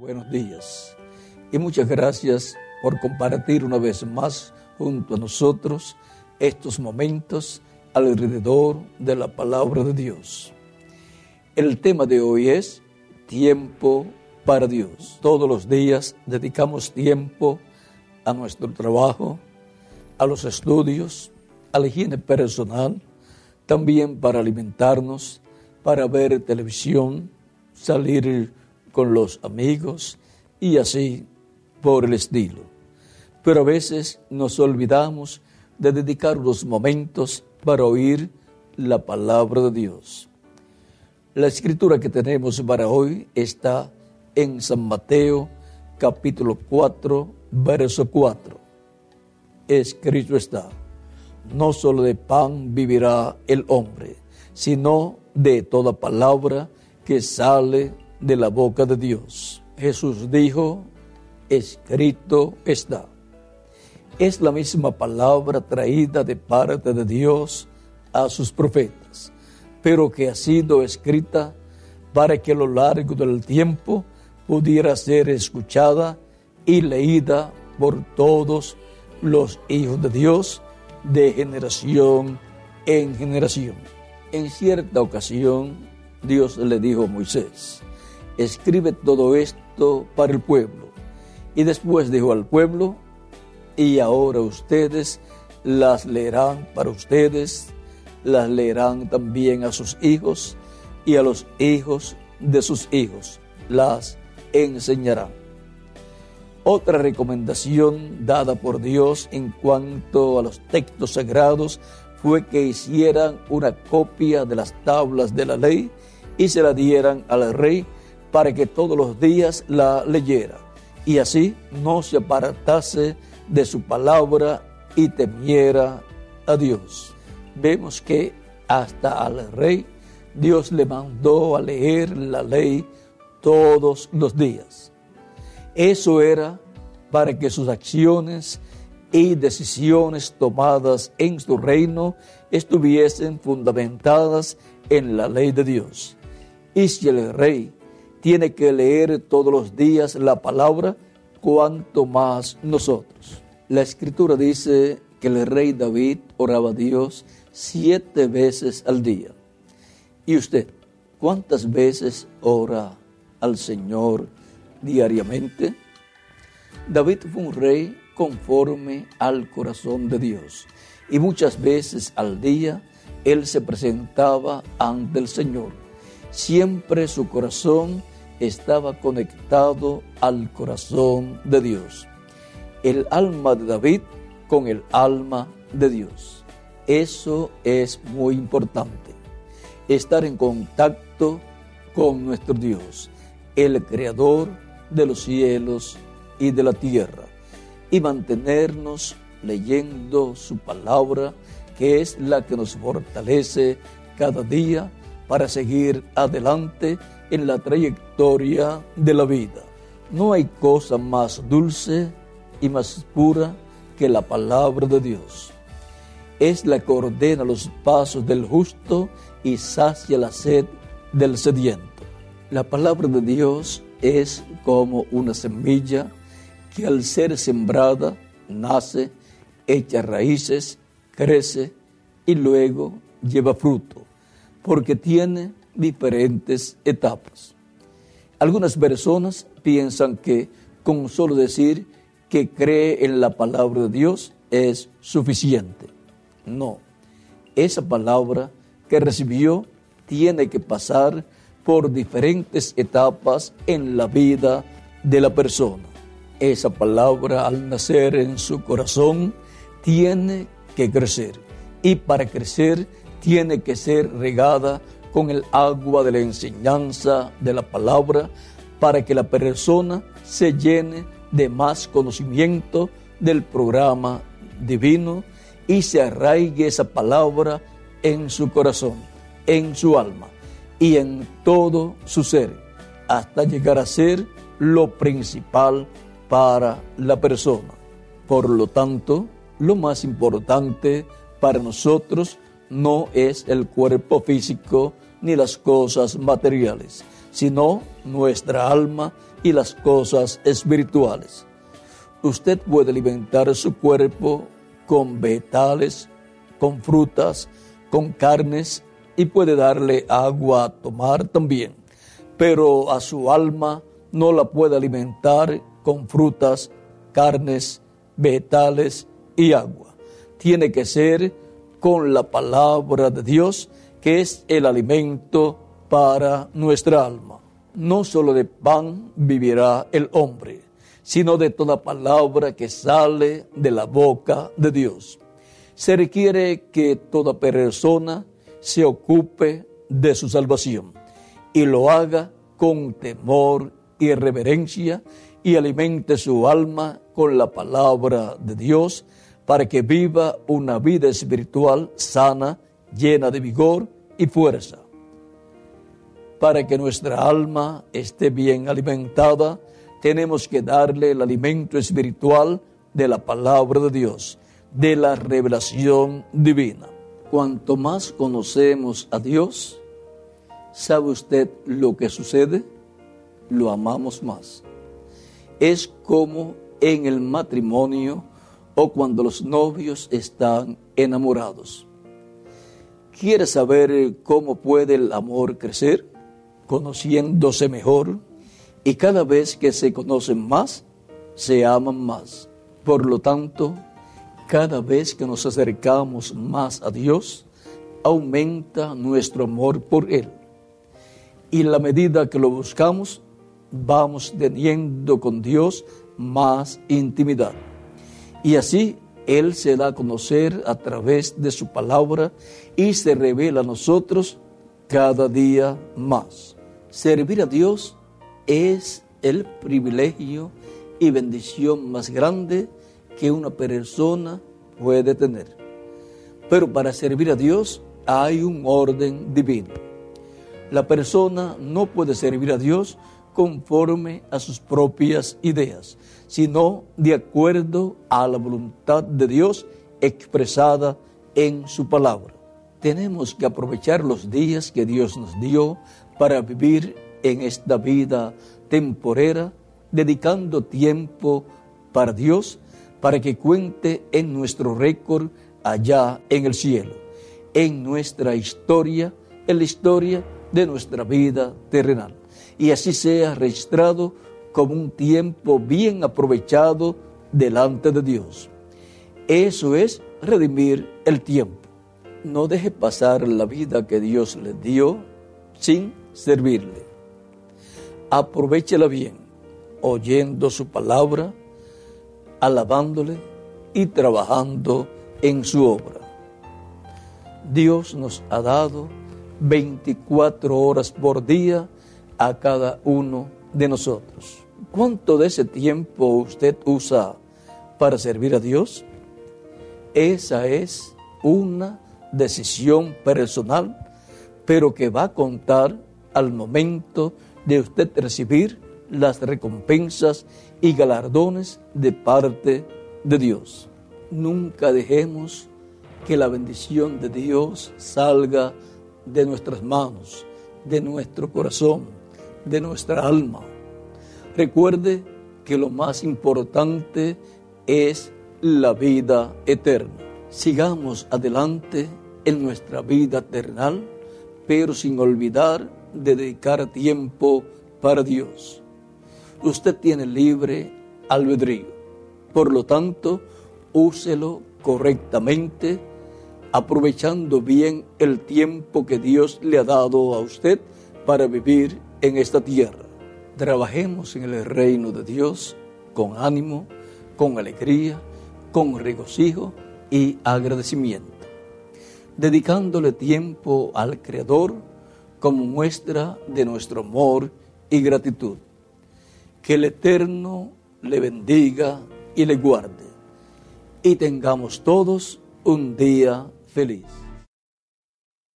Buenos días y muchas gracias por compartir una vez más junto a nosotros estos momentos alrededor de la palabra de Dios. El tema de hoy es tiempo para Dios. Todos los días dedicamos tiempo a nuestro trabajo, a los estudios, a la higiene personal, también para alimentarnos, para ver televisión, salir con los amigos y así por el estilo. Pero a veces nos olvidamos de dedicar unos momentos para oír la palabra de Dios. La escritura que tenemos para hoy está en San Mateo capítulo 4, verso 4. Escrito está, no solo de pan vivirá el hombre, sino de toda palabra que sale de la boca de Dios. Jesús dijo, escrito está. Es la misma palabra traída de parte de Dios a sus profetas, pero que ha sido escrita para que a lo largo del tiempo pudiera ser escuchada y leída por todos los hijos de Dios de generación en generación. En cierta ocasión, Dios le dijo a Moisés, escribe todo esto para el pueblo. Y después dijo al pueblo, y ahora ustedes las leerán para ustedes, las leerán también a sus hijos y a los hijos de sus hijos, las enseñarán. Otra recomendación dada por Dios en cuanto a los textos sagrados fue que hicieran una copia de las tablas de la ley y se la dieran al rey para que todos los días la leyera y así no se apartase de su palabra y temiera a Dios. Vemos que hasta al rey Dios le mandó a leer la ley todos los días. Eso era para que sus acciones y decisiones tomadas en su reino estuviesen fundamentadas en la ley de Dios. Y si el rey tiene que leer todos los días la palabra, cuanto más nosotros. La escritura dice que el rey David oraba a Dios siete veces al día. ¿Y usted cuántas veces ora al Señor diariamente? David fue un rey conforme al corazón de Dios y muchas veces al día él se presentaba ante el Señor. Siempre su corazón estaba conectado al corazón de Dios. El alma de David con el alma de Dios. Eso es muy importante. Estar en contacto con nuestro Dios, el creador de los cielos y de la tierra, y mantenernos leyendo su palabra, que es la que nos fortalece cada día para seguir adelante en la trayectoria de la vida. No hay cosa más dulce y más pura que la palabra de Dios. Es la que ordena los pasos del justo y sacia la sed del sediento. La palabra de Dios es como una semilla que al ser sembrada nace, echa raíces, crece y luego lleva fruto, porque tiene diferentes etapas. Algunas personas piensan que con solo decir que cree en la palabra de Dios es suficiente. No, esa palabra que recibió tiene que pasar por diferentes etapas en la vida de la persona. Esa palabra al nacer en su corazón tiene que crecer y para crecer tiene que ser regada con el agua de la enseñanza de la palabra para que la persona se llene de más conocimiento del programa divino y se arraigue esa palabra en su corazón, en su alma y en todo su ser, hasta llegar a ser lo principal para la persona. Por lo tanto, lo más importante para nosotros no es el cuerpo físico ni las cosas materiales, sino nuestra alma y las cosas espirituales. Usted puede alimentar su cuerpo con vegetales, con frutas, con carnes y puede darle agua a tomar también, pero a su alma no la puede alimentar con frutas, carnes, vegetales y agua. Tiene que ser con la palabra de Dios, que es el alimento para nuestra alma. No solo de pan vivirá el hombre, sino de toda palabra que sale de la boca de Dios. Se requiere que toda persona se ocupe de su salvación y lo haga con temor y reverencia y alimente su alma con la palabra de Dios para que viva una vida espiritual sana, llena de vigor y fuerza. Para que nuestra alma esté bien alimentada, tenemos que darle el alimento espiritual de la palabra de Dios, de la revelación divina. Cuanto más conocemos a Dios, ¿sabe usted lo que sucede? Lo amamos más. Es como en el matrimonio o cuando los novios están enamorados. ¿Quiere saber cómo puede el amor crecer? Conociéndose mejor y cada vez que se conocen más, se aman más. Por lo tanto, cada vez que nos acercamos más a Dios, aumenta nuestro amor por Él. Y la medida que lo buscamos, vamos teniendo con Dios más intimidad. Y así Él se da a conocer a través de su palabra y se revela a nosotros cada día más. Servir a Dios es el privilegio y bendición más grande que una persona puede tener. Pero para servir a Dios hay un orden divino. La persona no puede servir a Dios conforme a sus propias ideas, sino de acuerdo a la voluntad de Dios expresada en su palabra. Tenemos que aprovechar los días que Dios nos dio para vivir en esta vida temporera, dedicando tiempo para Dios, para que cuente en nuestro récord allá en el cielo, en nuestra historia, en la historia de nuestra vida terrenal. Y así sea registrado como un tiempo bien aprovechado delante de Dios. Eso es redimir el tiempo. No deje pasar la vida que Dios le dio sin servirle aprovechela bien, oyendo su palabra, alabándole y trabajando en su obra. Dios nos ha dado 24 horas por día a cada uno de nosotros. ¿Cuánto de ese tiempo usted usa para servir a Dios? Esa es una decisión personal, pero que va a contar al momento de usted recibir las recompensas y galardones de parte de Dios. Nunca dejemos que la bendición de Dios salga de nuestras manos, de nuestro corazón, de nuestra alma. Recuerde que lo más importante es la vida eterna. Sigamos adelante en nuestra vida terrenal, pero sin olvidar de dedicar tiempo para Dios. Usted tiene libre albedrío. Por lo tanto, úselo correctamente, aprovechando bien el tiempo que Dios le ha dado a usted para vivir en esta tierra. Trabajemos en el reino de Dios con ánimo, con alegría, con regocijo y agradecimiento, dedicándole tiempo al Creador como muestra de nuestro amor y gratitud. Que el Eterno le bendiga y le guarde y tengamos todos un día feliz.